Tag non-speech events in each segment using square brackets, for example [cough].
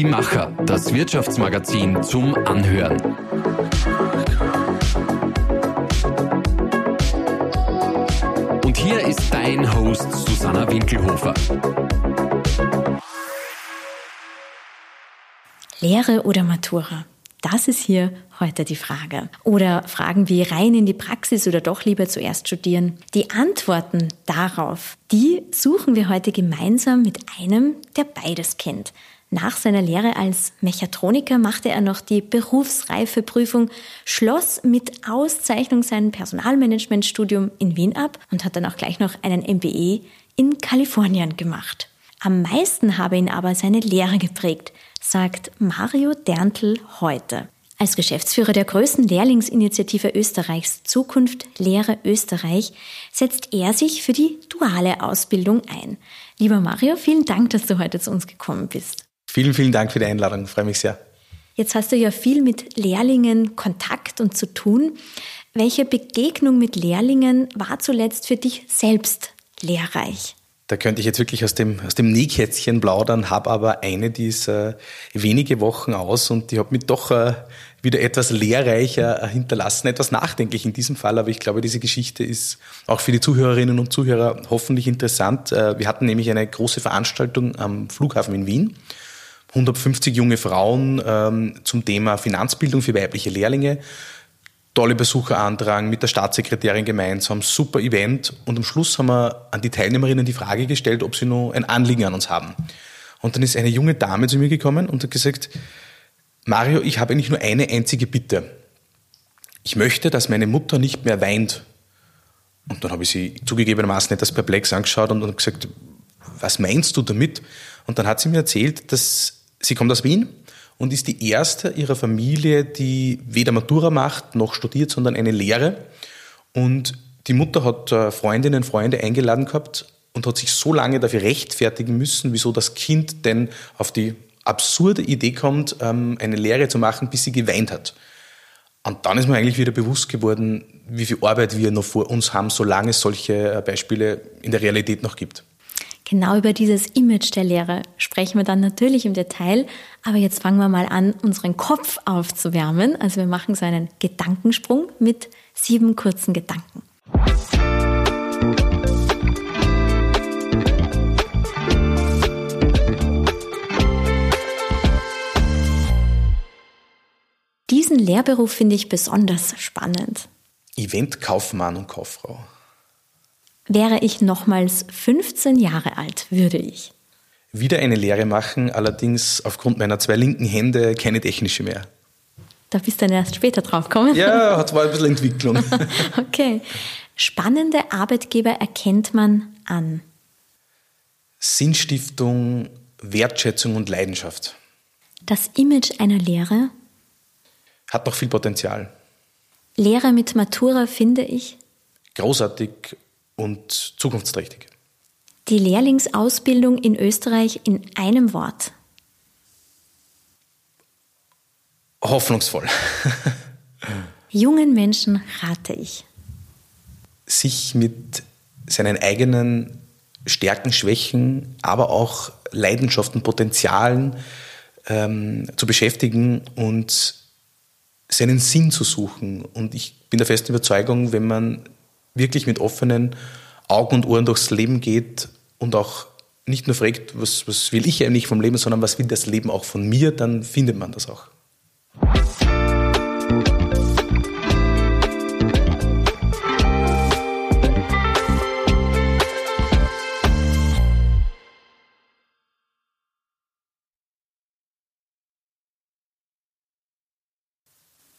Die Macher, das Wirtschaftsmagazin zum Anhören. Und hier ist dein Host Susanna Winkelhofer. Lehre oder Matura? Das ist hier heute die Frage. Oder Fragen wie rein in die Praxis oder doch lieber zuerst studieren. Die Antworten darauf, die suchen wir heute gemeinsam mit einem, der beides kennt. Nach seiner Lehre als Mechatroniker machte er noch die Berufsreifeprüfung, schloss mit Auszeichnung sein Personalmanagementstudium in Wien ab und hat dann auch gleich noch einen MBE in Kalifornien gemacht. Am meisten habe ihn aber seine Lehre geprägt, sagt Mario Derntl heute. Als Geschäftsführer der größten Lehrlingsinitiative Österreichs Zukunft Lehre Österreich setzt er sich für die duale Ausbildung ein. Lieber Mario, vielen Dank, dass du heute zu uns gekommen bist. Vielen, vielen Dank für die Einladung. Ich freue mich sehr. Jetzt hast du ja viel mit Lehrlingen Kontakt und zu tun. Welche Begegnung mit Lehrlingen war zuletzt für dich selbst lehrreich? Da könnte ich jetzt wirklich aus dem, aus dem Nähkätzchen plaudern, habe aber eine, die ist äh, wenige Wochen aus und die hat mich doch äh, wieder etwas lehrreicher äh, hinterlassen, etwas nachdenklich in diesem Fall, aber ich glaube, diese Geschichte ist auch für die Zuhörerinnen und Zuhörer hoffentlich interessant. Wir hatten nämlich eine große Veranstaltung am Flughafen in Wien. 150 junge Frauen ähm, zum Thema Finanzbildung für weibliche Lehrlinge tolle Besucherandrang mit der Staatssekretärin gemeinsam, super Event. Und am Schluss haben wir an die Teilnehmerinnen die Frage gestellt, ob sie noch ein Anliegen an uns haben. Und dann ist eine junge Dame zu mir gekommen und hat gesagt, Mario, ich habe eigentlich nur eine einzige Bitte. Ich möchte, dass meine Mutter nicht mehr weint. Und dann habe ich sie zugegebenermaßen etwas perplex angeschaut und gesagt, was meinst du damit? Und dann hat sie mir erzählt, dass sie kommt aus Wien und ist die erste ihrer Familie, die weder Matura macht noch studiert, sondern eine Lehre. Und die Mutter hat äh, Freundinnen und Freunde eingeladen gehabt und hat sich so lange dafür rechtfertigen müssen, wieso das Kind denn auf die absurde Idee kommt, ähm, eine Lehre zu machen, bis sie geweint hat. Und dann ist mir eigentlich wieder bewusst geworden, wie viel Arbeit wir noch vor uns haben, solange es solche äh, Beispiele in der Realität noch gibt. Genau über dieses Image der Lehre sprechen wir dann natürlich im Detail. Aber jetzt fangen wir mal an, unseren Kopf aufzuwärmen. Also wir machen so einen Gedankensprung mit sieben kurzen Gedanken. Diesen Lehrberuf finde ich besonders spannend. Eventkaufmann und Kauffrau. Wäre ich nochmals 15 Jahre alt, würde ich. Wieder eine Lehre machen, allerdings aufgrund meiner zwei linken Hände keine technische mehr. Da bist du dann erst später drauf gekommen. Ja, [laughs] hat zwar ein bisschen Entwicklung. [laughs] okay. Spannende Arbeitgeber erkennt man an. Sinnstiftung, Wertschätzung und Leidenschaft. Das Image einer Lehre? Hat noch viel Potenzial. Lehre mit Matura finde ich? Großartig und zukunftsträchtig. Die Lehrlingsausbildung in Österreich in einem Wort. Hoffnungsvoll. [laughs] Jungen Menschen rate ich. Sich mit seinen eigenen Stärken, Schwächen, aber auch Leidenschaften, Potenzialen ähm, zu beschäftigen und seinen Sinn zu suchen. Und ich bin der festen Überzeugung, wenn man wirklich mit offenen Augen und Ohren durchs Leben geht und auch nicht nur fragt, was, was will ich eigentlich vom Leben, sondern was will das Leben auch von mir, dann findet man das auch.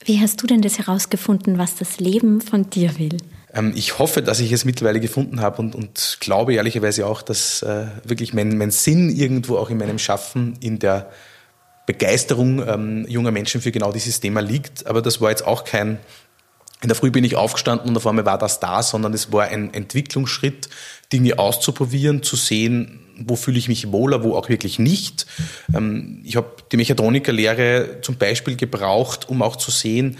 Wie hast du denn das herausgefunden, was das Leben von dir will? Ähm, ich hoffe, dass ich es mittlerweile gefunden habe und, und glaube ehrlicherweise auch, dass äh, wirklich mein, mein Sinn irgendwo auch in meinem Schaffen, in der Begeisterung ähm, junger Menschen für genau dieses Thema liegt. Aber das war jetzt auch kein, in der Früh bin ich aufgestanden und auf einmal war das da, sondern es war ein Entwicklungsschritt, Dinge auszuprobieren, zu sehen, wo fühle ich mich wohler, wo auch wirklich nicht. Ähm, ich habe die Mechatronikerlehre zum Beispiel gebraucht, um auch zu sehen,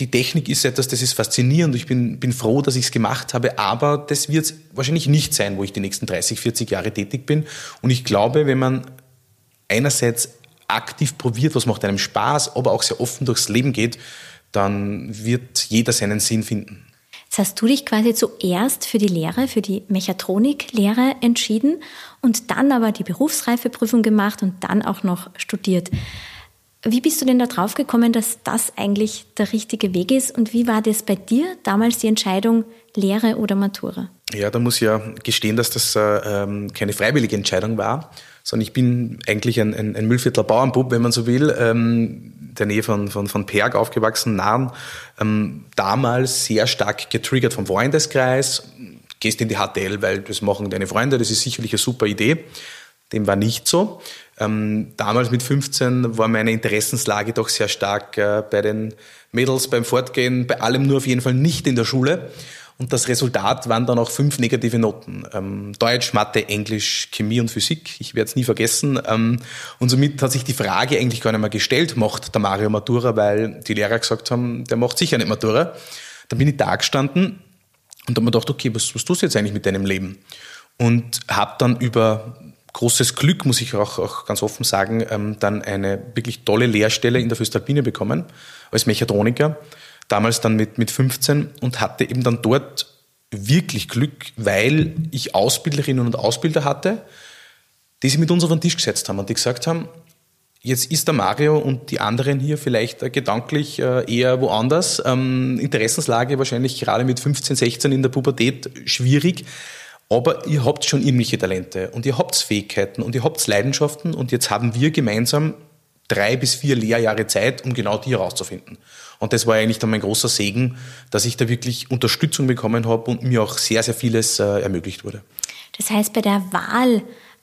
die Technik ist etwas, das ist faszinierend. Ich bin, bin froh, dass ich es gemacht habe, aber das wird wahrscheinlich nicht sein, wo ich die nächsten 30, 40 Jahre tätig bin. Und ich glaube, wenn man einerseits aktiv probiert, was macht einem Spaß, aber auch sehr offen durchs Leben geht, dann wird jeder seinen Sinn finden. Jetzt hast du dich quasi zuerst für die Lehre, für die Mechatroniklehre entschieden und dann aber die Berufsreifeprüfung gemacht und dann auch noch studiert. Wie bist du denn da drauf gekommen, dass das eigentlich der richtige Weg ist und wie war das bei dir damals die Entscheidung Lehre oder Matura? Ja, da muss ich ja gestehen, dass das äh, ähm, keine freiwillige Entscheidung war, sondern ich bin eigentlich ein, ein, ein Müllviertler Bauernbub, wenn man so will, ähm, der Nähe von, von, von Perg aufgewachsen, Nahen, ähm, damals sehr stark getriggert vom Freundeskreis, gehst in die HTL, weil das machen deine Freunde, das ist sicherlich eine super Idee. Dem war nicht so. Ähm, damals mit 15 war meine Interessenslage doch sehr stark äh, bei den Mädels, beim Fortgehen, bei allem nur auf jeden Fall nicht in der Schule. Und das Resultat waren dann auch fünf negative Noten. Ähm, Deutsch, Mathe, Englisch, Chemie und Physik. Ich werde es nie vergessen. Ähm, und somit hat sich die Frage eigentlich gar nicht mehr gestellt, macht der Mario Matura, weil die Lehrer gesagt haben, der macht sicher nicht Matura. Dann bin ich da gestanden und habe mir gedacht, okay, was, was tust du jetzt eigentlich mit deinem Leben? Und habe dann über großes Glück, muss ich auch, auch ganz offen sagen, ähm, dann eine wirklich tolle Lehrstelle in der Föstalpine bekommen als Mechatroniker damals dann mit, mit 15 und hatte eben dann dort wirklich Glück, weil ich Ausbilderinnen und Ausbilder hatte, die sich mit uns auf den Tisch gesetzt haben und die gesagt haben, jetzt ist der Mario und die anderen hier vielleicht gedanklich äh, eher woanders. Ähm, Interessenslage wahrscheinlich gerade mit 15, 16 in der Pubertät schwierig. Aber ihr habt schon irgendwelche Talente und ihr habt Fähigkeiten und ihr habt Leidenschaften und jetzt haben wir gemeinsam drei bis vier Lehrjahre Zeit, um genau die herauszufinden. Und das war eigentlich dann mein großer Segen, dass ich da wirklich Unterstützung bekommen habe und mir auch sehr, sehr vieles äh, ermöglicht wurde. Das heißt, bei der Wahl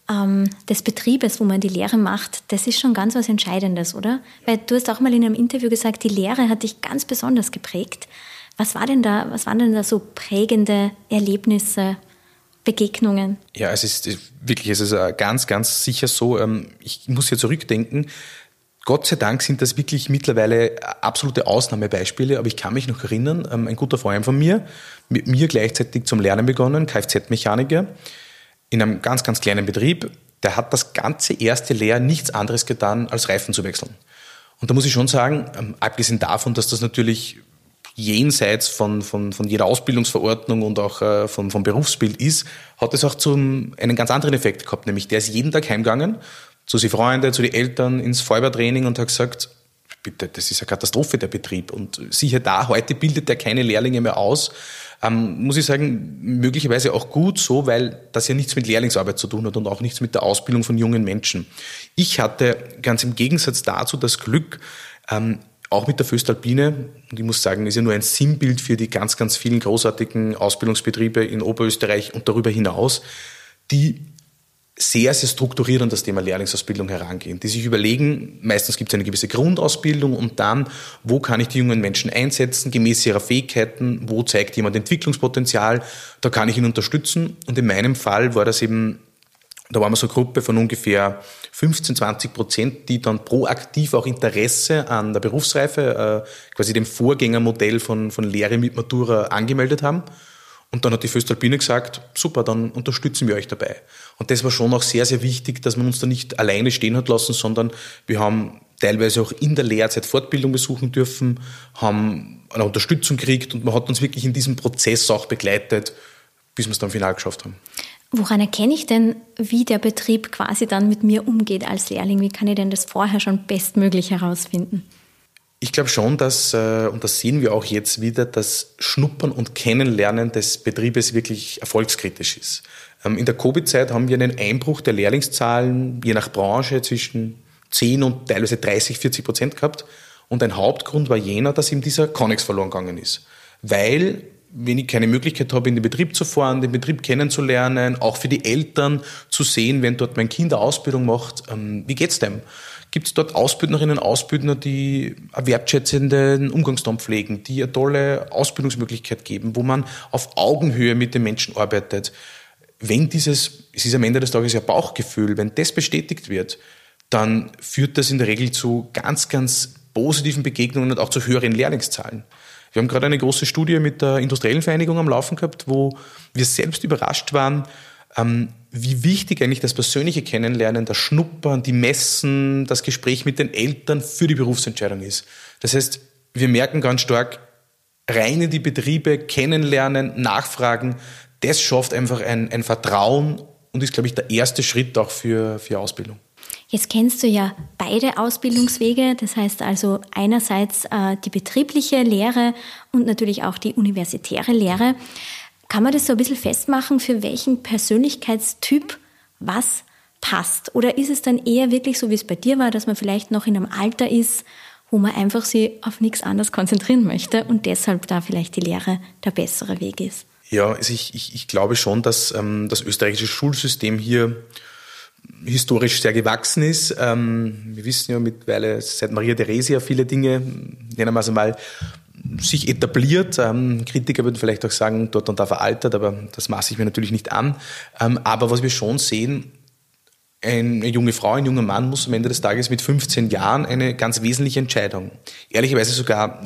ähm, des Betriebes, wo man die Lehre macht, das ist schon ganz was Entscheidendes, oder? Weil du hast auch mal in einem Interview gesagt, die Lehre hat dich ganz besonders geprägt. Was war denn da, was waren denn da so prägende Erlebnisse, Begegnungen? Ja, es ist wirklich, es ist äh, ganz, ganz sicher so. Ähm, ich muss hier zurückdenken. Gott sei Dank sind das wirklich mittlerweile absolute Ausnahmebeispiele, aber ich kann mich noch erinnern, ähm, ein guter Freund von mir, mit mir gleichzeitig zum Lernen begonnen, Kfz-Mechaniker, in einem ganz, ganz kleinen Betrieb, der hat das ganze erste Lehr nichts anderes getan, als Reifen zu wechseln. Und da muss ich schon sagen, ähm, abgesehen davon, dass das natürlich jenseits von, von, von jeder Ausbildungsverordnung und auch äh, vom, vom Berufsbild ist, hat es auch zum, einen ganz anderen Effekt gehabt, nämlich der ist jeden Tag heimgegangen zu seinen Freunden, zu den Eltern ins Feuerwehrtraining und hat gesagt, bitte, das ist eine Katastrophe, der Betrieb. Und siehe da, heute bildet er keine Lehrlinge mehr aus. Ähm, muss ich sagen, möglicherweise auch gut so, weil das ja nichts mit Lehrlingsarbeit zu tun hat und auch nichts mit der Ausbildung von jungen Menschen. Ich hatte ganz im Gegensatz dazu das Glück, ähm, auch mit der Föstalpine, und ich muss sagen, ist ja nur ein Sinnbild für die ganz, ganz vielen großartigen Ausbildungsbetriebe in Oberösterreich und darüber hinaus, die sehr, sehr strukturiert an das Thema Lehrlingsausbildung herangehen, die sich überlegen, meistens gibt es eine gewisse Grundausbildung und dann, wo kann ich die jungen Menschen einsetzen, gemäß ihrer Fähigkeiten, wo zeigt jemand Entwicklungspotenzial, da kann ich ihn unterstützen. Und in meinem Fall war das eben, da waren wir so eine Gruppe von ungefähr 15, 20 Prozent, die dann proaktiv auch Interesse an der Berufsreife, äh, quasi dem Vorgängermodell von, von Lehre mit Matura angemeldet haben. Und dann hat die Föstalpine gesagt, super, dann unterstützen wir euch dabei. Und das war schon auch sehr, sehr wichtig, dass man uns da nicht alleine stehen hat lassen, sondern wir haben teilweise auch in der Lehrzeit Fortbildung besuchen dürfen, haben eine Unterstützung gekriegt und man hat uns wirklich in diesem Prozess auch begleitet, bis wir es dann final geschafft haben. Woran erkenne ich denn, wie der Betrieb quasi dann mit mir umgeht als Lehrling? Wie kann ich denn das vorher schon bestmöglich herausfinden? Ich glaube schon, dass, äh, und das sehen wir auch jetzt wieder, dass Schnuppern und Kennenlernen des Betriebes wirklich erfolgskritisch ist. Ähm, in der Covid-Zeit haben wir einen Einbruch der Lehrlingszahlen je nach Branche zwischen 10 und teilweise 30, 40 Prozent gehabt. Und ein Hauptgrund war jener, dass ihm dieser Connex verloren gegangen ist. Weil, wenn ich keine Möglichkeit habe, in den Betrieb zu fahren, den Betrieb kennenzulernen, auch für die Eltern zu sehen, wenn dort mein Kind eine Ausbildung macht, ähm, wie geht's dem? Gibt es dort Ausbildnerinnen und Ausbildner, die einen wertschätzenden Umgangston pflegen, die eine tolle Ausbildungsmöglichkeit geben, wo man auf Augenhöhe mit den Menschen arbeitet? Wenn dieses, es ist am Ende des Tages ja Bauchgefühl, wenn das bestätigt wird, dann führt das in der Regel zu ganz, ganz positiven Begegnungen und auch zu höheren Lehrlingszahlen. Wir haben gerade eine große Studie mit der Industriellen Vereinigung am Laufen gehabt, wo wir selbst überrascht waren, ähm, wie wichtig eigentlich das persönliche Kennenlernen, das Schnuppern, die Messen, das Gespräch mit den Eltern für die Berufsentscheidung ist. Das heißt, wir merken ganz stark, rein in die Betriebe, kennenlernen, nachfragen, das schafft einfach ein, ein Vertrauen und ist, glaube ich, der erste Schritt auch für, für Ausbildung. Jetzt kennst du ja beide Ausbildungswege, das heißt also einerseits äh, die betriebliche Lehre und natürlich auch die universitäre Lehre. Kann man das so ein bisschen festmachen, für welchen Persönlichkeitstyp was passt? Oder ist es dann eher wirklich so, wie es bei dir war, dass man vielleicht noch in einem Alter ist, wo man einfach sich auf nichts anderes konzentrieren möchte und deshalb da vielleicht die Lehre der bessere Weg ist? Ja, also ich, ich, ich glaube schon, dass ähm, das österreichische Schulsystem hier historisch sehr gewachsen ist. Ähm, wir wissen ja mittlerweile seit Maria Theresia viele Dinge, nennen wir es einmal, sich etabliert. Ähm, Kritiker würden vielleicht auch sagen, dort und da veraltert, aber das maße ich mir natürlich nicht an. Ähm, aber was wir schon sehen, eine junge Frau, ein junger Mann muss am Ende des Tages mit 15 Jahren eine ganz wesentliche Entscheidung, ehrlicherweise sogar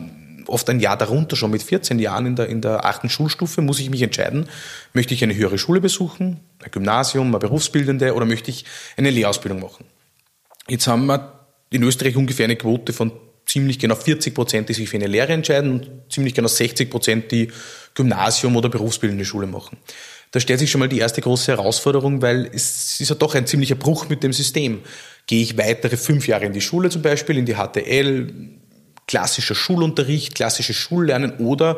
oft ein Jahr darunter, schon mit 14 Jahren in der, in der achten Schulstufe, muss ich mich entscheiden, möchte ich eine höhere Schule besuchen, ein Gymnasium, eine Berufsbildende oder möchte ich eine Lehrausbildung machen. Jetzt haben wir in Österreich ungefähr eine Quote von ziemlich genau 40 Prozent, die sich für eine Lehre entscheiden und ziemlich genau 60 Prozent, die Gymnasium oder berufsbildende Schule machen. Da stellt sich schon mal die erste große Herausforderung, weil es ist ja doch ein ziemlicher Bruch mit dem System. Gehe ich weitere fünf Jahre in die Schule zum Beispiel, in die HTL, klassischer Schulunterricht, klassisches Schullernen oder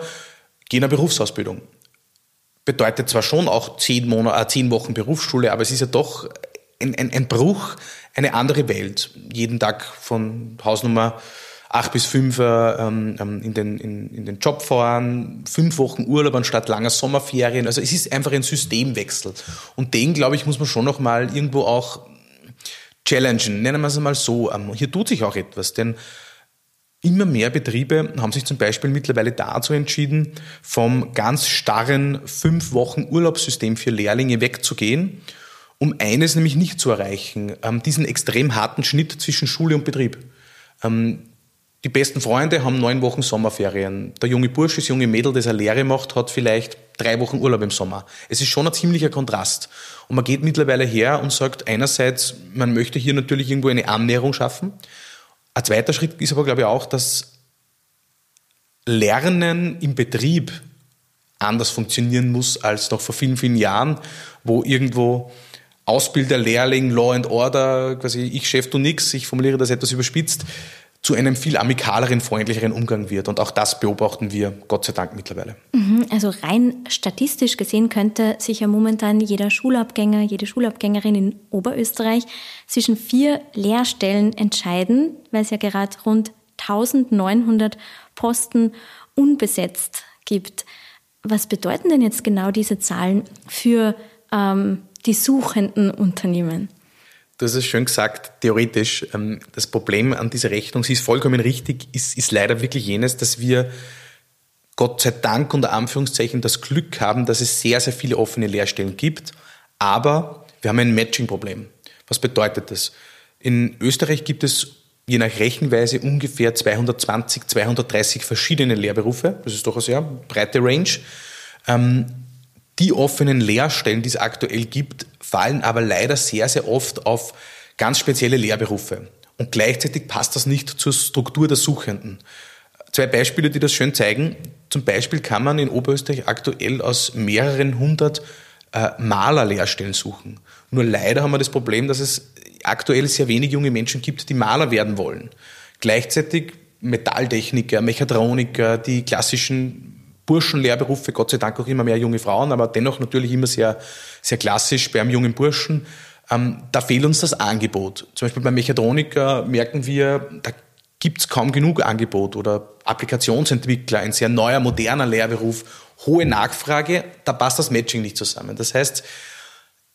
gehe in eine Berufsausbildung. Bedeutet zwar schon auch zehn, Monate, äh, zehn Wochen Berufsschule, aber es ist ja doch ein, ein, ein Bruch, eine andere Welt. Jeden Tag von Hausnummer acht bis fünf ähm, ähm, in, den, in, in den Job fahren, fünf Wochen Urlaub anstatt langer Sommerferien. Also es ist einfach ein Systemwechsel. Und den, glaube ich, muss man schon noch mal irgendwo auch challengen. Nennen wir es einmal so. Ähm, hier tut sich auch etwas, denn Immer mehr Betriebe haben sich zum Beispiel mittlerweile dazu entschieden, vom ganz starren fünf Wochen Urlaubssystem für Lehrlinge wegzugehen, um eines nämlich nicht zu erreichen, ähm, diesen extrem harten Schnitt zwischen Schule und Betrieb. Ähm, die besten Freunde haben neun Wochen Sommerferien. Der junge Bursch, das junge Mädel, das eine Lehre macht, hat vielleicht drei Wochen Urlaub im Sommer. Es ist schon ein ziemlicher Kontrast. Und man geht mittlerweile her und sagt einerseits, man möchte hier natürlich irgendwo eine Annäherung schaffen. Ein zweiter Schritt ist aber, glaube ich, auch, dass Lernen im Betrieb anders funktionieren muss als noch vor vielen, vielen Jahren, wo irgendwo Ausbilder, Lehrling, Law and Order, quasi ich Chef, du nix, ich formuliere das etwas überspitzt, zu einem viel amikaleren, freundlicheren Umgang wird. Und auch das beobachten wir Gott sei Dank mittlerweile. Mhm, also rein statistisch gesehen könnte sich ja momentan jeder Schulabgänger, jede Schulabgängerin in Oberösterreich zwischen vier Lehrstellen entscheiden, weil es ja gerade rund 1900 Posten unbesetzt gibt. Was bedeuten denn jetzt genau diese Zahlen für ähm, die suchenden Unternehmen? Du hast es schön gesagt, theoretisch. Ähm, das Problem an dieser Rechnung, sie ist vollkommen richtig, ist, ist leider wirklich jenes, dass wir Gott sei Dank unter Anführungszeichen das Glück haben, dass es sehr, sehr viele offene Lehrstellen gibt. Aber wir haben ein Matching-Problem. Was bedeutet das? In Österreich gibt es je nach Rechenweise ungefähr 220, 230 verschiedene Lehrberufe. Das ist doch eine sehr breite Range. Ähm, die offenen Lehrstellen, die es aktuell gibt, fallen aber leider sehr, sehr oft auf ganz spezielle Lehrberufe. Und gleichzeitig passt das nicht zur Struktur der Suchenden. Zwei Beispiele, die das schön zeigen. Zum Beispiel kann man in Oberösterreich aktuell aus mehreren hundert äh, Malerlehrstellen suchen. Nur leider haben wir das Problem, dass es aktuell sehr wenig junge Menschen gibt, die Maler werden wollen. Gleichzeitig Metalltechniker, Mechatroniker, die klassischen Burschenlehrberufe, Gott sei Dank auch immer mehr junge Frauen, aber dennoch natürlich immer sehr, sehr klassisch beim jungen Burschen. Ähm, da fehlt uns das Angebot. Zum Beispiel beim Mechatroniker merken wir, da gibt es kaum genug Angebot oder Applikationsentwickler, ein sehr neuer, moderner Lehrberuf, hohe Nachfrage, da passt das Matching nicht zusammen. Das heißt,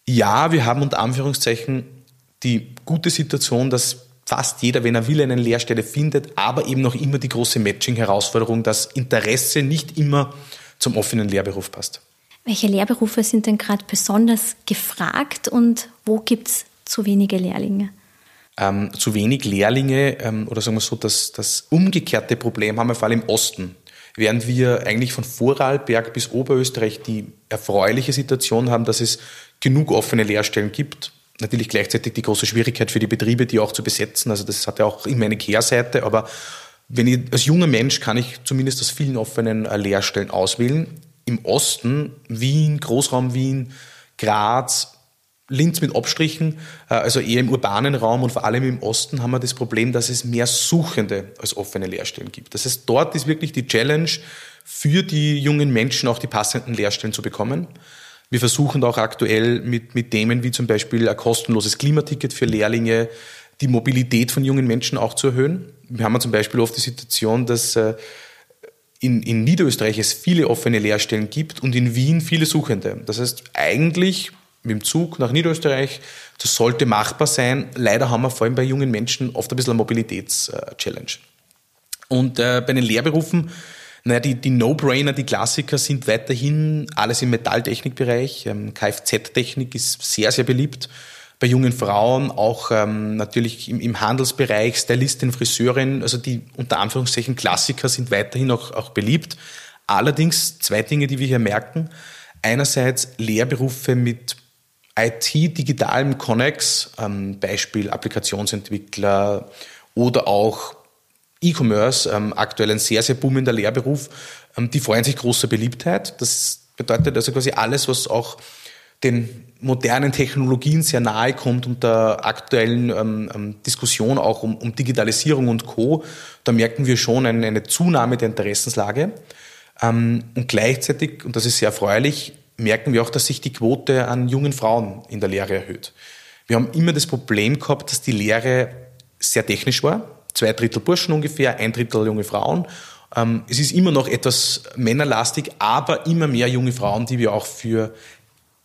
ja, wir haben unter Anführungszeichen die gute Situation, dass fast jeder, wenn er will, eine Lehrstelle findet, aber eben noch immer die große Matching-Herausforderung, dass Interesse nicht immer zum offenen Lehrberuf passt. Welche Lehrberufe sind denn gerade besonders gefragt und wo gibt es zu wenige Lehrlinge? Ähm, zu wenig Lehrlinge ähm, oder sagen wir so, das, das umgekehrte Problem haben wir vor allem im Osten. Während wir eigentlich von Vorarlberg bis Oberösterreich die erfreuliche Situation haben, dass es genug offene Lehrstellen gibt. Natürlich gleichzeitig die große Schwierigkeit für die Betriebe, die auch zu besetzen. Also das hat ja auch immer eine Kehrseite, aber wenn ich als junger Mensch kann ich zumindest aus vielen offenen äh, Lehrstellen auswählen. Im Osten, Wien, Großraum Wien, Graz, Linz mit Abstrichen, äh, also eher im urbanen Raum und vor allem im Osten haben wir das Problem, dass es mehr Suchende als offene Lehrstellen gibt. Das heißt, dort ist wirklich die Challenge für die jungen Menschen auch die passenden Lehrstellen zu bekommen. Wir versuchen auch aktuell mit, mit Themen wie zum Beispiel ein kostenloses Klimaticket für Lehrlinge, die Mobilität von jungen Menschen auch zu erhöhen. Wir haben zum Beispiel oft die Situation, dass äh, in, in Niederösterreich es viele offene Lehrstellen gibt und in Wien viele Suchende. Das heißt, eigentlich mit dem Zug nach Niederösterreich, das sollte machbar sein. Leider haben wir vor allem bei jungen Menschen oft ein bisschen eine Mobilitäts-Challenge. Und äh, bei den Lehrberufen naja, die, die No-Brainer, die Klassiker sind weiterhin alles im Metalltechnikbereich. Ähm, Kfz-Technik ist sehr, sehr beliebt. Bei jungen Frauen auch ähm, natürlich im, im Handelsbereich, Stylistin, Friseurin, also die unter Anführungszeichen Klassiker sind weiterhin auch, auch beliebt. Allerdings zwei Dinge, die wir hier merken. Einerseits Lehrberufe mit IT, digitalem Connex, ähm, Beispiel Applikationsentwickler oder auch E-Commerce, ähm, aktuell ein sehr, sehr boomender Lehrberuf, ähm, die freuen sich großer Beliebtheit. Das bedeutet also quasi alles, was auch den modernen Technologien sehr nahe kommt und der aktuellen ähm, ähm, Diskussion auch um, um, Digitalisierung und Co., da merken wir schon eine, eine Zunahme der Interessenslage. Ähm, und gleichzeitig, und das ist sehr erfreulich, merken wir auch, dass sich die Quote an jungen Frauen in der Lehre erhöht. Wir haben immer das Problem gehabt, dass die Lehre sehr technisch war zwei Drittel Burschen ungefähr, ein Drittel junge Frauen. Ähm, es ist immer noch etwas männerlastig, aber immer mehr junge Frauen, die wir auch für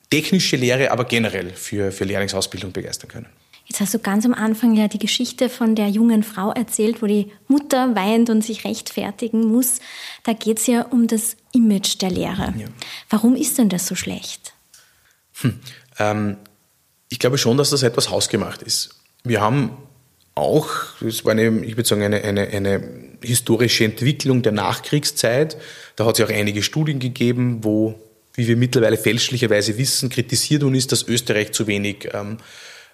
technische Lehre, aber generell für, für Lehrlingsausbildung begeistern können. Jetzt hast du ganz am Anfang ja die Geschichte von der jungen Frau erzählt, wo die Mutter weint und sich rechtfertigen muss. Da geht es ja um das Image der Lehre. Ja. Warum ist denn das so schlecht? Hm, ähm, ich glaube schon, dass das etwas hausgemacht ist. Wir haben auch, das war eine, ich würde sagen, eine, eine, eine historische Entwicklung der Nachkriegszeit. Da hat es ja auch einige Studien gegeben, wo, wie wir mittlerweile fälschlicherweise wissen, kritisiert worden ist, dass Österreich zu wenig ähm,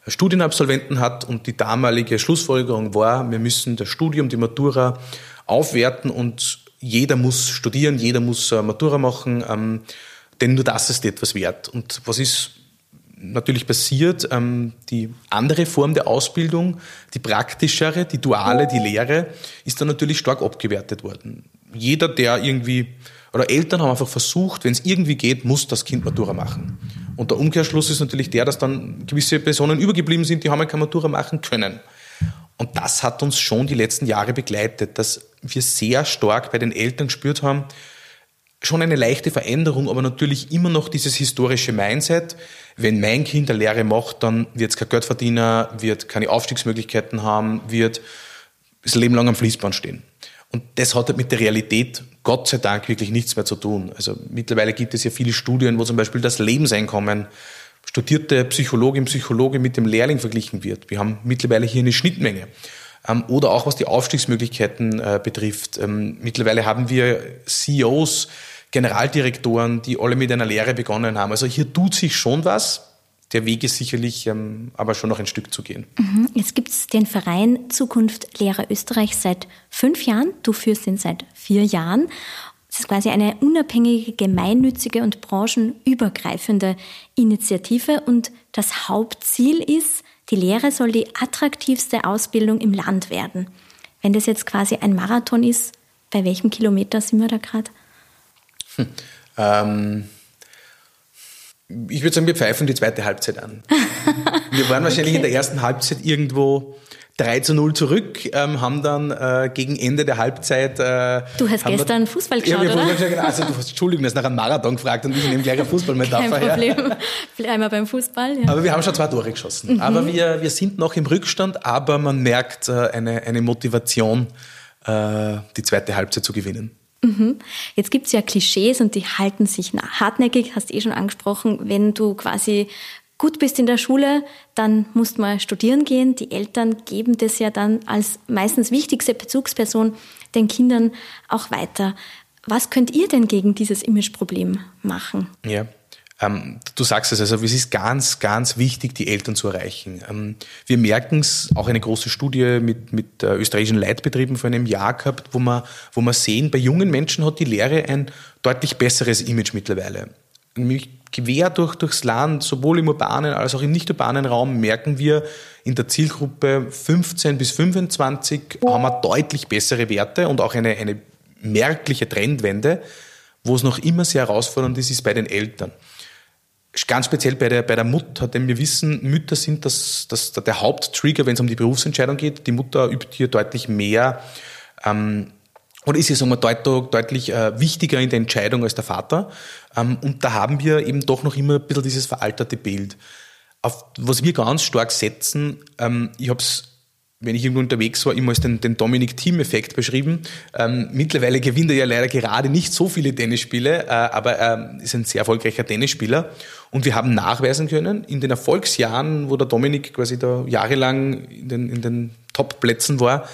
Studienabsolventen hat und die damalige Schlussfolgerung war, wir müssen das Studium, die Matura aufwerten und jeder muss studieren, jeder muss äh, Matura machen, ähm, denn nur das ist etwas wert. Und was ist natürlich passiert. Ähm, die andere Form der Ausbildung, die praktischere, die duale, die Lehre, ist dann natürlich stark abgewertet worden. Jeder, der irgendwie, oder Eltern haben einfach versucht, wenn es irgendwie geht, muss das Kind Matura machen. Und der Umkehrschluss ist natürlich der, dass dann gewisse Personen übergeblieben sind, die haben keine Matura machen können. Und das hat uns schon die letzten Jahre begleitet, dass wir sehr stark bei den Eltern gespürt haben, schon eine leichte Veränderung, aber natürlich immer noch dieses historische Mindset. Wenn mein Kind eine Lehre macht, dann wird es kein Geldverdiener, wird keine Aufstiegsmöglichkeiten haben, wird das Leben lang am Fließband stehen. Und das hat halt mit der Realität Gott sei Dank wirklich nichts mehr zu tun. Also mittlerweile gibt es ja viele Studien, wo zum Beispiel das Lebenseinkommen studierte Psychologin, Psychologe mit dem Lehrling verglichen wird. Wir haben mittlerweile hier eine Schnittmenge. Ähm, oder auch was die Aufstiegsmöglichkeiten äh, betrifft. Ähm, mittlerweile haben wir CEOs, Generaldirektoren, die alle mit einer Lehre begonnen haben. Also hier tut sich schon was. Der Weg ist sicherlich ähm, aber schon noch ein Stück zu gehen. Mhm. Jetzt gibt es den Verein Zukunft Lehrer Österreich seit fünf Jahren. Du führst ihn seit vier Jahren. Es ist quasi eine unabhängige, gemeinnützige und branchenübergreifende Initiative. Und das Hauptziel ist, die Lehre soll die attraktivste Ausbildung im Land werden. Wenn das jetzt quasi ein Marathon ist, bei welchem Kilometer sind wir da gerade? Hm. Ähm, ich würde sagen, wir pfeifen die zweite Halbzeit an. [laughs] wir waren wahrscheinlich okay. in der ersten Halbzeit irgendwo 3 zu 0 zurück, ähm, haben dann äh, gegen Ende der Halbzeit. Äh, du hast gestern wir, Fußball geschaut, ja, wir oder? Gesagt, also, du hast, Entschuldigung, du hast nach einem Marathon gefragt und ich nehme gleich eine Fußballmetapher Kein Problem. [laughs] Einmal beim Fußball. Ja. Aber wir haben schon zwei Tore geschossen. Mhm. Aber wir, wir sind noch im Rückstand, aber man merkt äh, eine, eine Motivation, äh, die zweite Halbzeit zu gewinnen. Mhm. Jetzt gibt es ja Klischees und die halten sich hartnäckig, hast du eh schon angesprochen, wenn du quasi gut bist in der Schule, dann musst mal studieren gehen. Die Eltern geben das ja dann als meistens wichtigste Bezugsperson den Kindern auch weiter. Was könnt ihr denn gegen dieses Imageproblem machen? Ja, du sagst es, also es ist ganz, ganz wichtig, die Eltern zu erreichen. Ähm, wir merken es, auch eine große Studie mit, mit äh, österreichischen Leitbetrieben vor einem Jahr gehabt, wo wir, wo wir sehen, bei jungen Menschen hat die Lehre ein deutlich besseres Image mittlerweile. Nämlich quer durch, durchs Land, sowohl im urbanen als auch im nicht urbanen Raum, merken wir, in der Zielgruppe 15 bis 25 haben wir deutlich bessere Werte und auch eine, eine merkliche Trendwende. Wo es noch immer sehr herausfordernd ist, ist bei den Eltern ganz speziell bei der, bei der Mutter, denn wir wissen, Mütter sind das, das, der Haupttrigger, wenn es um die Berufsentscheidung geht. Die Mutter übt hier deutlich mehr ähm, oder ist hier sagen wir, deut, deutlich äh, wichtiger in der Entscheidung als der Vater. Ähm, und da haben wir eben doch noch immer ein bisschen dieses veralterte Bild. Auf was wir ganz stark setzen, ähm, ich habe es wenn ich irgendwo unterwegs war, immer als den, den Dominik-Team-Effekt beschrieben. Ähm, mittlerweile gewinnt er ja leider gerade nicht so viele Tennisspiele, äh, aber er ist ein sehr erfolgreicher Tennisspieler. Und wir haben nachweisen können, in den Erfolgsjahren, wo der Dominik quasi da jahrelang in den, in den Top-Plätzen war,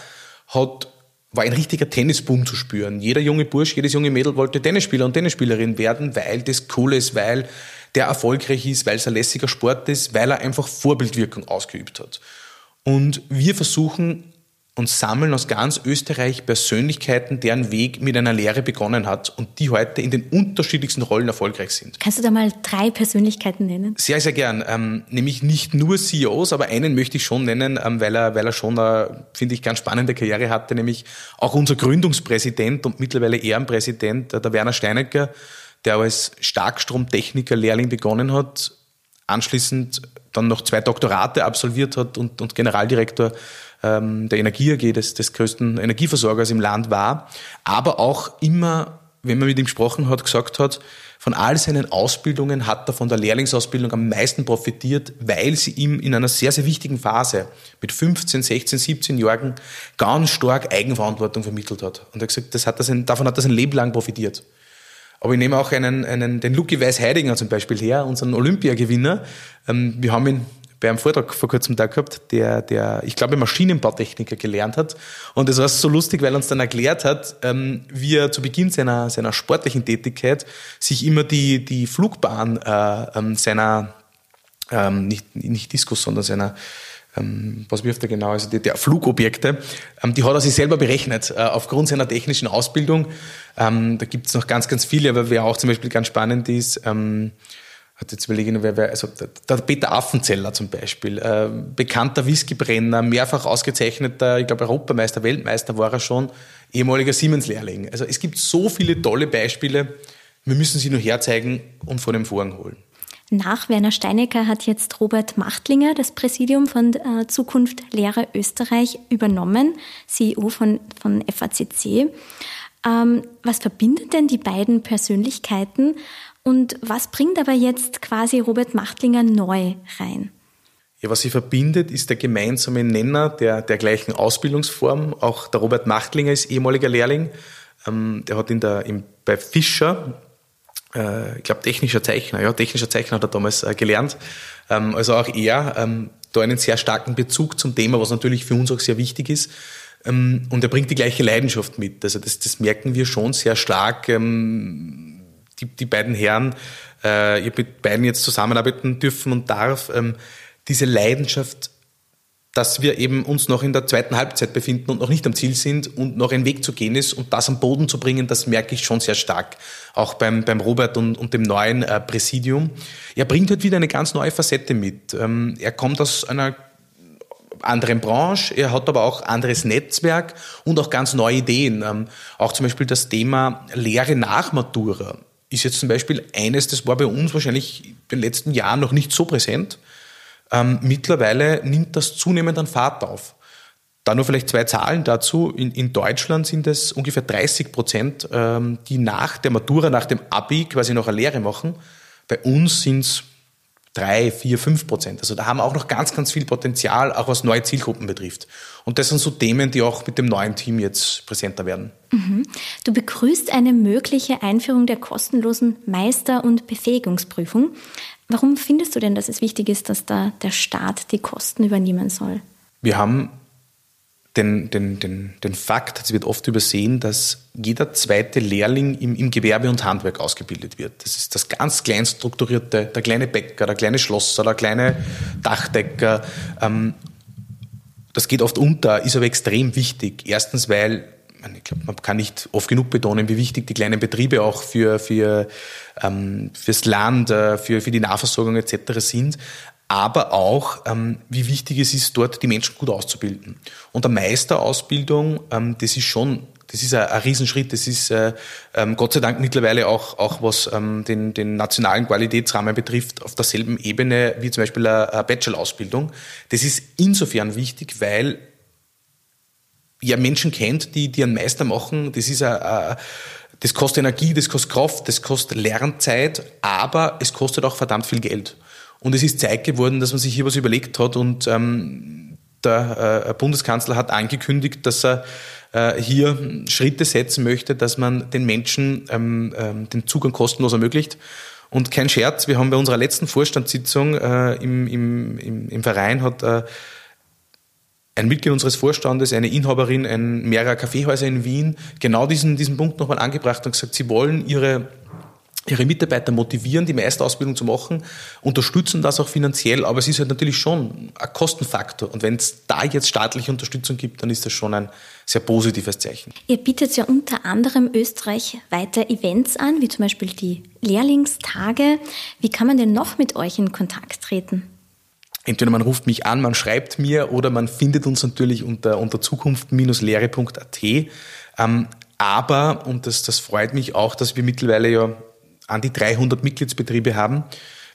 hat, war ein richtiger Tennisboom zu spüren. Jeder junge Bursch, jedes junge Mädel wollte Tennisspieler und Tennisspielerin werden, weil das cool ist, weil der erfolgreich ist, weil es ein lässiger Sport ist, weil er einfach Vorbildwirkung ausgeübt hat. Und wir versuchen und sammeln aus ganz Österreich Persönlichkeiten, deren Weg mit einer Lehre begonnen hat und die heute in den unterschiedlichsten Rollen erfolgreich sind. Kannst du da mal drei Persönlichkeiten nennen? Sehr, sehr gern. Ähm, nämlich nicht nur CEOs, aber einen möchte ich schon nennen, ähm, weil, er, weil er schon eine, finde ich, ganz spannende Karriere hatte, nämlich auch unser Gründungspräsident und mittlerweile Ehrenpräsident, äh, der Werner Steinecker, der als Starkstromtechniker-Lehrling begonnen hat, anschließend dann noch zwei Doktorate absolviert hat und, und Generaldirektor ähm, der Energie AG des, des größten Energieversorgers im Land war, aber auch immer, wenn man mit ihm gesprochen hat, gesagt hat, von all seinen Ausbildungen hat er von der Lehrlingsausbildung am meisten profitiert, weil sie ihm in einer sehr, sehr wichtigen Phase mit 15, 16, 17 Jahren ganz stark Eigenverantwortung vermittelt hat. Und er hat gesagt, das hat er sein, davon hat er sein Leben lang profitiert. Aber ich nehme auch einen, einen, den Lucky Weiß-Heidinger zum Beispiel her, unseren Olympiagewinner. Ähm, wir haben ihn bei einem Vortrag vor kurzem da gehabt, der, der, ich glaube, Maschinenbautechniker gelernt hat. Und das war so lustig, weil er uns dann erklärt hat, ähm, wie er zu Beginn seiner, seiner sportlichen Tätigkeit sich immer die, die Flugbahn äh, ähm, seiner, ähm, nicht, nicht Diskus, sondern seiner, was wirft er genau, also die, der Flugobjekte, ähm, die hat er sich selber berechnet, äh, aufgrund seiner technischen Ausbildung. Ähm, da gibt es noch ganz, ganz viele, aber wer auch zum Beispiel ganz spannend ist, ähm, hat jetzt überlegen, wer, wer, also der Peter Affenzeller zum Beispiel, äh, bekannter Whiskybrenner, mehrfach ausgezeichneter, ich glaube Europameister, Weltmeister war er schon, ehemaliger Siemens-Lehrling. Also es gibt so viele tolle Beispiele, wir müssen sie nur herzeigen und vor dem Vorhang holen. Nach Werner Steinecker hat jetzt Robert Machtlinger das Präsidium von äh, Zukunft Lehre Österreich übernommen, CEO von, von FACC. Ähm, was verbindet denn die beiden Persönlichkeiten und was bringt aber jetzt quasi Robert Machtlinger neu rein? Ja, was sie verbindet, ist der gemeinsame Nenner der, der gleichen Ausbildungsform. Auch der Robert Machtlinger ist ehemaliger Lehrling. Ähm, der hat in der, im, bei Fischer äh, ich glaube, technischer Zeichner, ja, technischer Zeichner hat er damals äh, gelernt. Ähm, also auch er ähm, da einen sehr starken Bezug zum Thema, was natürlich für uns auch sehr wichtig ist. Ähm, und er bringt die gleiche Leidenschaft mit. Also das, das merken wir schon sehr stark. Ähm, die, die beiden Herren, äh, ich mit beiden jetzt zusammenarbeiten dürfen und darf, ähm, diese Leidenschaft dass wir eben uns noch in der zweiten Halbzeit befinden und noch nicht am Ziel sind und noch ein Weg zu gehen ist und das am Boden zu bringen, das merke ich schon sehr stark. Auch beim, beim Robert und, und dem neuen äh, Präsidium. Er bringt halt wieder eine ganz neue Facette mit. Ähm, er kommt aus einer anderen Branche, er hat aber auch anderes Netzwerk und auch ganz neue Ideen. Ähm, auch zum Beispiel das Thema Lehre nach Matura ist jetzt zum Beispiel eines, das war bei uns wahrscheinlich in den letzten Jahren noch nicht so präsent. Ähm, mittlerweile nimmt das zunehmend an Fahrt auf. Da nur vielleicht zwei Zahlen dazu. In, in Deutschland sind es ungefähr 30 Prozent, ähm, die nach der Matura, nach dem Abi quasi noch eine Lehre machen. Bei uns sind es drei, vier, fünf Prozent. Also da haben wir auch noch ganz, ganz viel Potenzial, auch was neue Zielgruppen betrifft. Und das sind so Themen, die auch mit dem neuen Team jetzt präsenter werden. Mhm. Du begrüßt eine mögliche Einführung der kostenlosen Meister- und Befähigungsprüfung. Warum findest du denn, dass es wichtig ist, dass da der Staat die Kosten übernehmen soll? Wir haben den, den, den, den Fakt, es wird oft übersehen, dass jeder zweite Lehrling im, im Gewerbe und Handwerk ausgebildet wird. Das ist das ganz klein strukturierte, der kleine Bäcker, der kleine Schlosser, der kleine Dachdecker. Ähm, das geht oft unter, ist aber extrem wichtig. Erstens, weil ich glaube, man kann nicht oft genug betonen, wie wichtig die kleinen Betriebe auch für, für, ähm, fürs Land, äh, für, für die Nahversorgung etc. sind aber auch, ähm, wie wichtig es ist, dort die Menschen gut auszubilden. Und der Meisterausbildung, ähm, das ist schon, das ist ein, ein Riesenschritt. Das ist äh, ähm, Gott sei Dank mittlerweile auch, auch was ähm, den, den nationalen Qualitätsrahmen betrifft, auf derselben Ebene wie zum Beispiel eine, eine Bachelor-Ausbildung. Das ist insofern wichtig, weil ja Menschen kennt, die, die einen Meister machen. Das ist ein, das kostet Energie, das kostet Kraft, das kostet Lernzeit, aber es kostet auch verdammt viel Geld. Und es ist Zeit geworden, dass man sich hier was überlegt hat und ähm, der äh, Bundeskanzler hat angekündigt, dass er äh, hier Schritte setzen möchte, dass man den Menschen ähm, ähm, den Zugang kostenlos ermöglicht. Und kein Scherz, wir haben bei unserer letzten Vorstandssitzung äh, im, im, im, im Verein hat äh, ein Mitglied unseres Vorstandes, eine Inhaberin ein, mehrerer Kaffeehäuser in Wien, genau diesen, diesen Punkt nochmal angebracht und gesagt, sie wollen ihre ihre Mitarbeiter motivieren, die Meisterausbildung zu machen, unterstützen das auch finanziell, aber es ist halt natürlich schon ein Kostenfaktor. Und wenn es da jetzt staatliche Unterstützung gibt, dann ist das schon ein sehr positives Zeichen. Ihr bietet ja unter anderem Österreich weiter Events an, wie zum Beispiel die Lehrlingstage. Wie kann man denn noch mit euch in Kontakt treten? Entweder man ruft mich an, man schreibt mir oder man findet uns natürlich unter, unter zukunft-lehre.at. Ähm, aber, und das, das freut mich auch, dass wir mittlerweile ja an die 300 Mitgliedsbetriebe haben.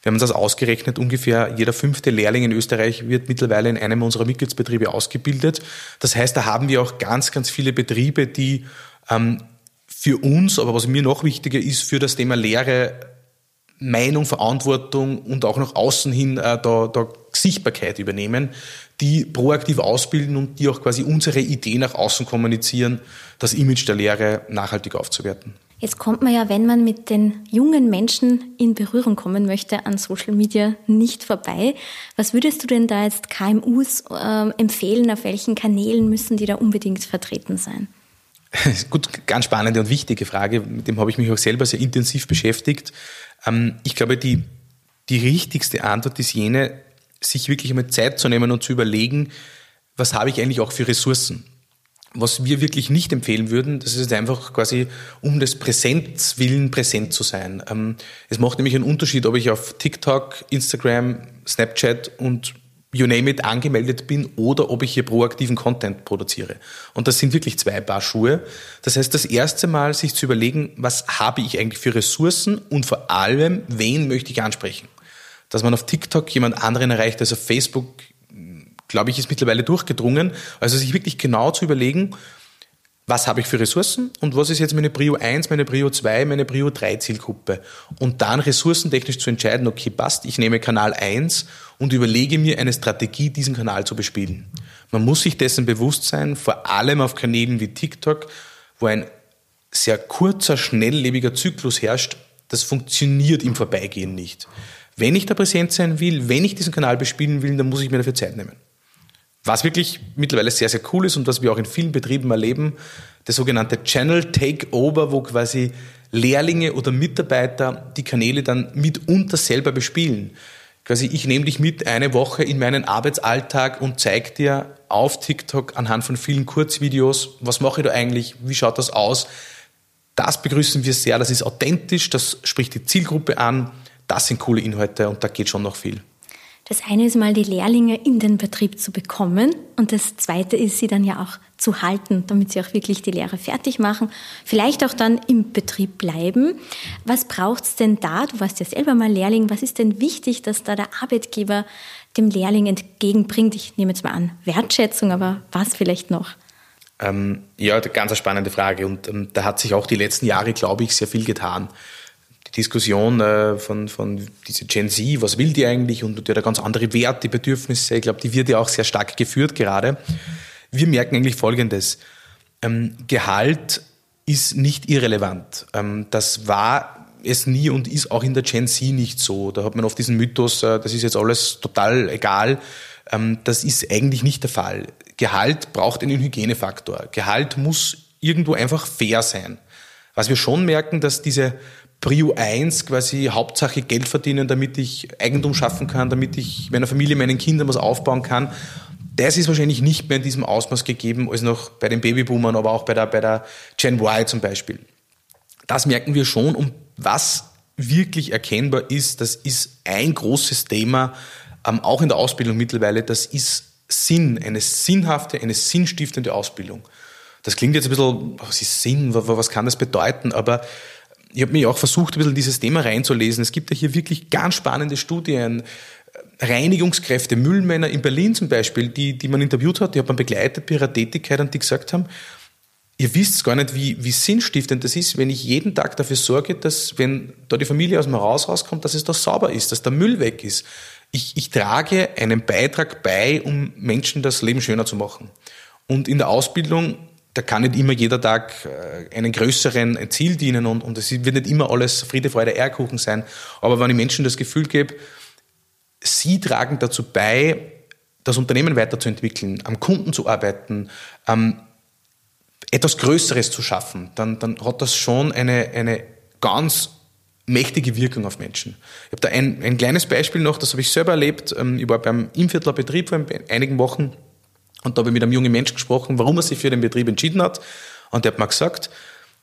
Wir haben uns das ausgerechnet, ungefähr jeder fünfte Lehrling in Österreich wird mittlerweile in einem unserer Mitgliedsbetriebe ausgebildet. Das heißt, da haben wir auch ganz, ganz viele Betriebe, die ähm, für uns, aber was mir noch wichtiger ist, für das Thema Lehre Meinung, Verantwortung und auch nach außen hin äh, da, da Sichtbarkeit übernehmen, die proaktiv ausbilden und die auch quasi unsere Idee nach außen kommunizieren, das Image der Lehre nachhaltig aufzuwerten. Jetzt kommt man ja, wenn man mit den jungen Menschen in Berührung kommen möchte, an Social Media nicht vorbei. Was würdest du denn da jetzt KMUs äh, empfehlen? Auf welchen Kanälen müssen die da unbedingt vertreten sein? [laughs] Gut, ganz spannende und wichtige Frage. Mit dem habe ich mich auch selber sehr intensiv beschäftigt. Ähm, ich glaube, die, die richtigste Antwort ist jene, sich wirklich einmal Zeit zu nehmen und zu überlegen, was habe ich eigentlich auch für Ressourcen? Was wir wirklich nicht empfehlen würden, das ist einfach quasi um des Präsenzwillen präsent zu sein. Ähm, es macht nämlich einen Unterschied, ob ich auf TikTok, Instagram, Snapchat und you name it angemeldet bin oder ob ich hier proaktiven Content produziere. Und das sind wirklich zwei Paar Schuhe. Das heißt, das erste Mal sich zu überlegen, was habe ich eigentlich für Ressourcen und vor allem, wen möchte ich ansprechen. Dass man auf TikTok jemand anderen erreicht als auf Facebook, glaube ich, ist mittlerweile durchgedrungen. Also sich wirklich genau zu überlegen, was habe ich für Ressourcen und was ist jetzt meine Prio 1, meine Prio 2, meine Prio 3 Zielgruppe. Und dann ressourcentechnisch zu entscheiden, okay, passt, ich nehme Kanal 1 und überlege mir eine Strategie, diesen Kanal zu bespielen. Man muss sich dessen bewusst sein, vor allem auf Kanälen wie TikTok, wo ein sehr kurzer, schnelllebiger Zyklus herrscht, das funktioniert im Vorbeigehen nicht. Wenn ich da präsent sein will, wenn ich diesen Kanal bespielen will, dann muss ich mir dafür Zeit nehmen. Was wirklich mittlerweile sehr, sehr cool ist und was wir auch in vielen Betrieben erleben, der sogenannte Channel Takeover, wo quasi Lehrlinge oder Mitarbeiter die Kanäle dann mitunter selber bespielen. Quasi, ich nehme dich mit eine Woche in meinen Arbeitsalltag und zeige dir auf TikTok anhand von vielen Kurzvideos, was mache ich da eigentlich, wie schaut das aus. Das begrüßen wir sehr, das ist authentisch, das spricht die Zielgruppe an, das sind coole Inhalte und da geht schon noch viel. Das eine ist mal die Lehrlinge in den Betrieb zu bekommen und das zweite ist, sie dann ja auch zu halten, damit sie auch wirklich die Lehre fertig machen, vielleicht auch dann im Betrieb bleiben. Was braucht's denn da? Du warst ja selber mal Lehrling. Was ist denn wichtig, dass da der Arbeitgeber dem Lehrling entgegenbringt? Ich nehme jetzt mal an, Wertschätzung, aber was vielleicht noch? Ähm, ja, ganz spannende Frage und ähm, da hat sich auch die letzten Jahre, glaube ich, sehr viel getan. Diskussion äh, von, von diese Gen Z, was will die eigentlich und die hat ganz andere Werte, Bedürfnisse, ich glaube, die wird ja auch sehr stark geführt gerade. Wir merken eigentlich Folgendes. Ähm, Gehalt ist nicht irrelevant. Ähm, das war es nie und ist auch in der Gen Z nicht so. Da hat man oft diesen Mythos, äh, das ist jetzt alles total egal. Ähm, das ist eigentlich nicht der Fall. Gehalt braucht einen Hygienefaktor. Gehalt muss irgendwo einfach fair sein. Was wir schon merken, dass diese Prio 1 quasi Hauptsache Geld verdienen, damit ich Eigentum schaffen kann, damit ich meiner Familie, meinen Kindern was aufbauen kann. Das ist wahrscheinlich nicht mehr in diesem Ausmaß gegeben als noch bei den Babyboomern, aber auch bei der, bei der Gen Y zum Beispiel. Das merken wir schon. Und was wirklich erkennbar ist, das ist ein großes Thema, ähm, auch in der Ausbildung mittlerweile, das ist Sinn, eine sinnhafte, eine sinnstiftende Ausbildung. Das klingt jetzt ein bisschen, was ist Sinn, was kann das bedeuten, aber ich habe mich auch versucht, ein bisschen dieses Thema reinzulesen. Es gibt ja hier wirklich ganz spannende Studien. Reinigungskräfte, Müllmänner in Berlin zum Beispiel, die, die man interviewt hat, die hat man begleitet bei ihrer Tätigkeit und die gesagt haben, ihr wisst gar nicht, wie, wie sinnstiftend das ist, wenn ich jeden Tag dafür sorge, dass, wenn da die Familie aus dem Haus rauskommt, dass es da sauber ist, dass der Müll weg ist. Ich, ich trage einen Beitrag bei, um Menschen das Leben schöner zu machen. Und in der Ausbildung da kann nicht immer jeder Tag äh, einen größeren Ziel dienen und, und es wird nicht immer alles Friede, Freude, Eierkuchen sein. Aber wenn ich Menschen das Gefühl gebe, sie tragen dazu bei, das Unternehmen weiterzuentwickeln, am Kunden zu arbeiten, ähm, etwas Größeres zu schaffen, dann, dann hat das schon eine, eine ganz mächtige Wirkung auf Menschen. Ich habe da ein, ein kleines Beispiel noch, das habe ich selber erlebt. Ähm, ich war beim Inviertler Betrieb vor einigen Wochen und da habe ich mit einem jungen Menschen gesprochen, warum er sich für den Betrieb entschieden hat. Und der hat mir gesagt,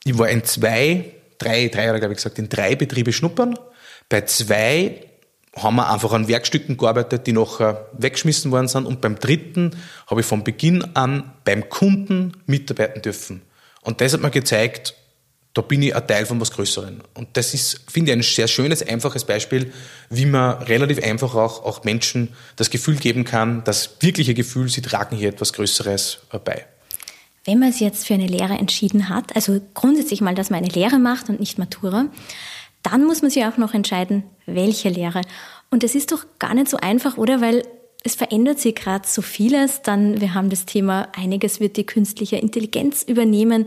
ich war in zwei, drei, drei Jahre, glaube ich gesagt, in drei Betriebe schnuppern. Bei zwei haben wir einfach an Werkstücken gearbeitet, die nachher weggeschmissen worden sind. Und beim dritten habe ich von Beginn an beim Kunden mitarbeiten dürfen. Und das hat mir gezeigt, da bin ich ein Teil von was Größeren. Und das ist, finde ich, ein sehr schönes, einfaches Beispiel, wie man relativ einfach auch, auch Menschen das Gefühl geben kann, das wirkliche Gefühl, sie tragen hier etwas Größeres bei. Wenn man sich jetzt für eine Lehre entschieden hat, also grundsätzlich mal, dass man eine Lehre macht und nicht Matura, dann muss man sich auch noch entscheiden, welche Lehre. Und das ist doch gar nicht so einfach, oder? Weil es verändert sich gerade so vieles. Dann, wir haben das Thema, einiges wird die künstliche Intelligenz übernehmen.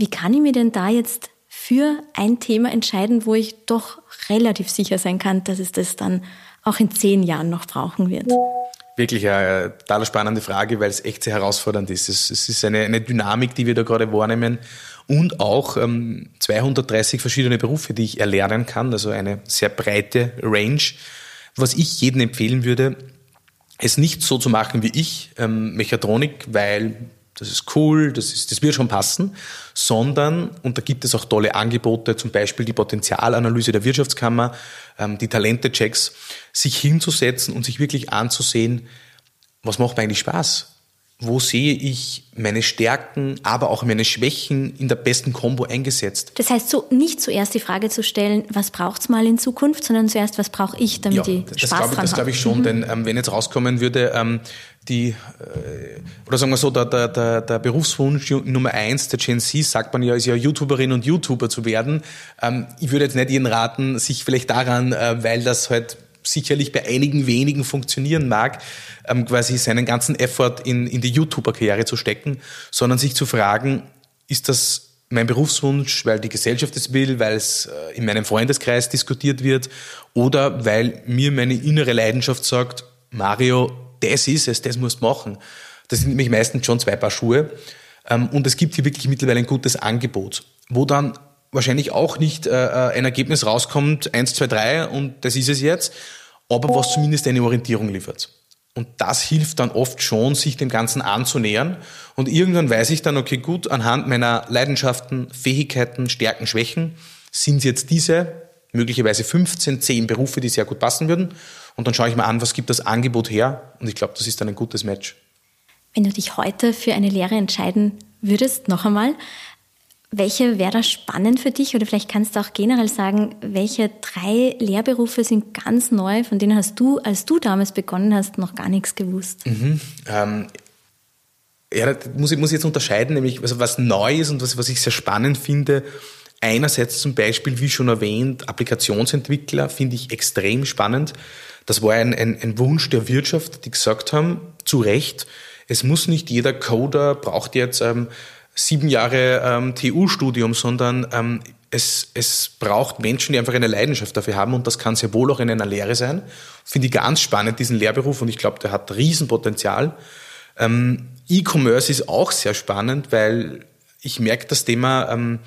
Wie kann ich mir denn da jetzt für ein Thema entscheiden, wo ich doch relativ sicher sein kann, dass es das dann auch in zehn Jahren noch brauchen wird? Wirklich eine total spannende Frage, weil es echt sehr herausfordernd ist. Es, es ist eine, eine, Dynamik, die wir da gerade wahrnehmen und auch ähm, 230 verschiedene Berufe, die ich erlernen kann, also eine sehr breite Range. Was ich jedem empfehlen würde, es nicht so zu machen wie ich, ähm, Mechatronik, weil das ist cool, das, ist, das wird schon passen, sondern, und da gibt es auch tolle Angebote, zum Beispiel die Potenzialanalyse der Wirtschaftskammer, ähm, die Talente-Checks, sich hinzusetzen und sich wirklich anzusehen, was macht mir eigentlich Spaß? Wo sehe ich meine Stärken, aber auch meine Schwächen in der besten Kombo eingesetzt. Das heißt, so nicht zuerst die Frage zu stellen, was braucht es mal in Zukunft, sondern zuerst, was brauche ich, damit ja, ich Spaß glaube, dran Das glaube ich schon, mhm. denn ähm, wenn jetzt rauskommen würde, ähm, die, äh, oder sagen wir so, der, der, der, der Berufswunsch Nummer eins der Gen Z, sagt man ja, ist ja YouTuberin und YouTuber zu werden. Ähm, ich würde jetzt nicht jeden raten, sich vielleicht daran, äh, weil das halt sicherlich bei einigen wenigen funktionieren mag, ähm, quasi seinen ganzen Effort in, in die YouTuber-Karriere zu stecken, sondern sich zu fragen, ist das mein Berufswunsch, weil die Gesellschaft es will, weil es äh, in meinem Freundeskreis diskutiert wird oder weil mir meine innere Leidenschaft sagt, Mario, das ist es, das musst du machen. Das sind nämlich meistens schon zwei Paar Schuhe. Ähm, und es gibt hier wirklich mittlerweile ein gutes Angebot, wo dann wahrscheinlich auch nicht äh, äh, ein Ergebnis rauskommt, eins, zwei, drei und das ist es jetzt, aber was zumindest eine Orientierung liefert. Und das hilft dann oft schon, sich dem Ganzen anzunähern. Und irgendwann weiß ich dann, okay, gut, anhand meiner Leidenschaften, Fähigkeiten, Stärken, Schwächen sind jetzt diese möglicherweise 15, 10 Berufe, die sehr gut passen würden. Und dann schaue ich mal an, was gibt das Angebot her. Und ich glaube, das ist dann ein gutes Match. Wenn du dich heute für eine Lehre entscheiden würdest, noch einmal, welche wäre da spannend für dich? Oder vielleicht kannst du auch generell sagen, welche drei Lehrberufe sind ganz neu, von denen hast du, als du damals begonnen hast, noch gar nichts gewusst? Mhm, ähm, ja, muss ich, muss ich jetzt unterscheiden, nämlich also was neu ist und was, was ich sehr spannend finde. Einerseits zum Beispiel, wie schon erwähnt, Applikationsentwickler finde ich extrem spannend. Das war ein, ein, ein Wunsch der Wirtschaft, die gesagt haben, zu Recht, es muss nicht jeder Coder braucht jetzt ähm, sieben Jahre ähm, TU-Studium, sondern ähm, es, es braucht Menschen, die einfach eine Leidenschaft dafür haben und das kann sehr wohl auch in einer Lehre sein. Finde ich ganz spannend, diesen Lehrberuf und ich glaube, der hat Riesenpotenzial. Ähm, E-Commerce ist auch sehr spannend, weil ich merke das Thema ähm,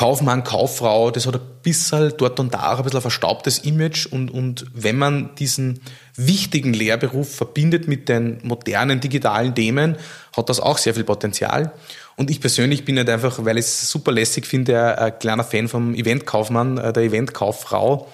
Kaufmann, Kauffrau, das hat ein bisschen dort und da auch ein bisschen ein verstaubtes Image und, und wenn man diesen wichtigen Lehrberuf verbindet mit den modernen digitalen Themen, hat das auch sehr viel Potenzial. Und ich persönlich bin halt einfach, weil ich es super lässig finde, ein kleiner Fan vom Eventkaufmann, äh, der Eventkauffrau.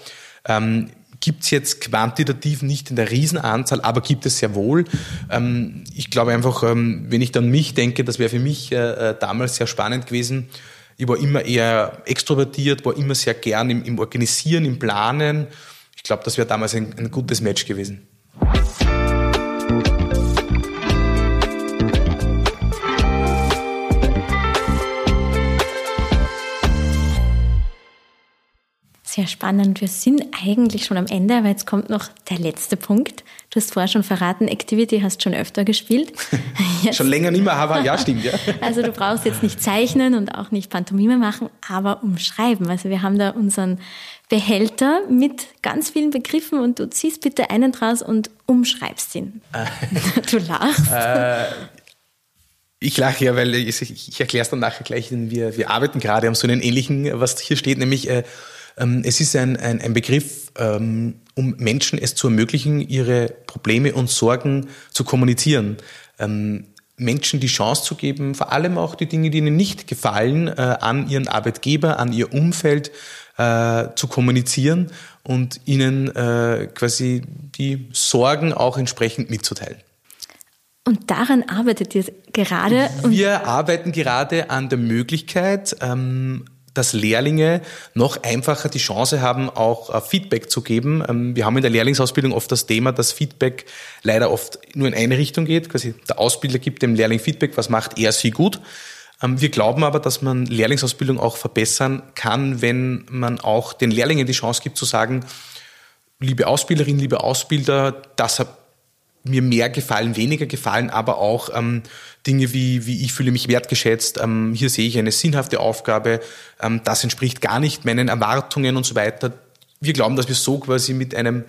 Ähm, gibt es jetzt quantitativ nicht in der Riesenanzahl, aber gibt es sehr wohl. Ähm, ich glaube einfach, ähm, wenn ich dann mich denke, das wäre für mich äh, äh, damals sehr spannend gewesen. Ich war immer eher extrovertiert, war immer sehr gern im, im Organisieren, im Planen. Ich glaube, das wäre damals ein, ein gutes Match gewesen. Sehr spannend. Wir sind eigentlich schon am Ende, aber jetzt kommt noch der letzte Punkt. Du hast vorher schon verraten, Activity hast schon öfter gespielt. [laughs] schon länger nicht mehr, aber ja, stimmt, ja. [laughs] Also du brauchst jetzt nicht zeichnen und auch nicht Pantomime machen, aber umschreiben. Also wir haben da unseren Behälter mit ganz vielen Begriffen und du ziehst bitte einen draus und umschreibst ihn. [laughs] du lachst. Äh, ich lache ja, weil ich, ich erkläre es dann nachher gleich. Wir, wir arbeiten gerade an so einen ähnlichen, was hier steht, nämlich äh, es ist ein, ein, ein Begriff, ähm, um Menschen es zu ermöglichen, ihre Probleme und Sorgen zu kommunizieren. Ähm, Menschen die Chance zu geben, vor allem auch die Dinge, die ihnen nicht gefallen, äh, an ihren Arbeitgeber, an ihr Umfeld äh, zu kommunizieren und ihnen äh, quasi die Sorgen auch entsprechend mitzuteilen. Und daran arbeitet ihr gerade? Wir arbeiten gerade an der Möglichkeit, ähm, dass Lehrlinge noch einfacher die Chance haben, auch äh, Feedback zu geben. Ähm, wir haben in der Lehrlingsausbildung oft das Thema, dass Feedback leider oft nur in eine Richtung geht. Quasi der Ausbilder gibt dem Lehrling Feedback, was macht er sie gut. Ähm, wir glauben aber, dass man Lehrlingsausbildung auch verbessern kann, wenn man auch den Lehrlingen die Chance gibt zu sagen, liebe Ausbilderin, liebe Ausbilder, das mir mehr gefallen, weniger gefallen, aber auch ähm, Dinge wie, wie ich fühle mich wertgeschätzt, ähm, hier sehe ich eine sinnhafte Aufgabe, ähm, das entspricht gar nicht meinen Erwartungen und so weiter. Wir glauben, dass wir so quasi mit einem,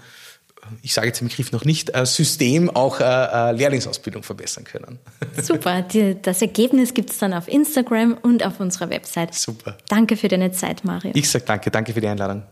ich sage jetzt den Begriff noch nicht, äh, System auch äh, äh, Lehrlingsausbildung verbessern können. [laughs] Super, die, das Ergebnis gibt es dann auf Instagram und auf unserer Website. Super. Danke für deine Zeit, Mario. Ich sage danke, danke für die Einladung.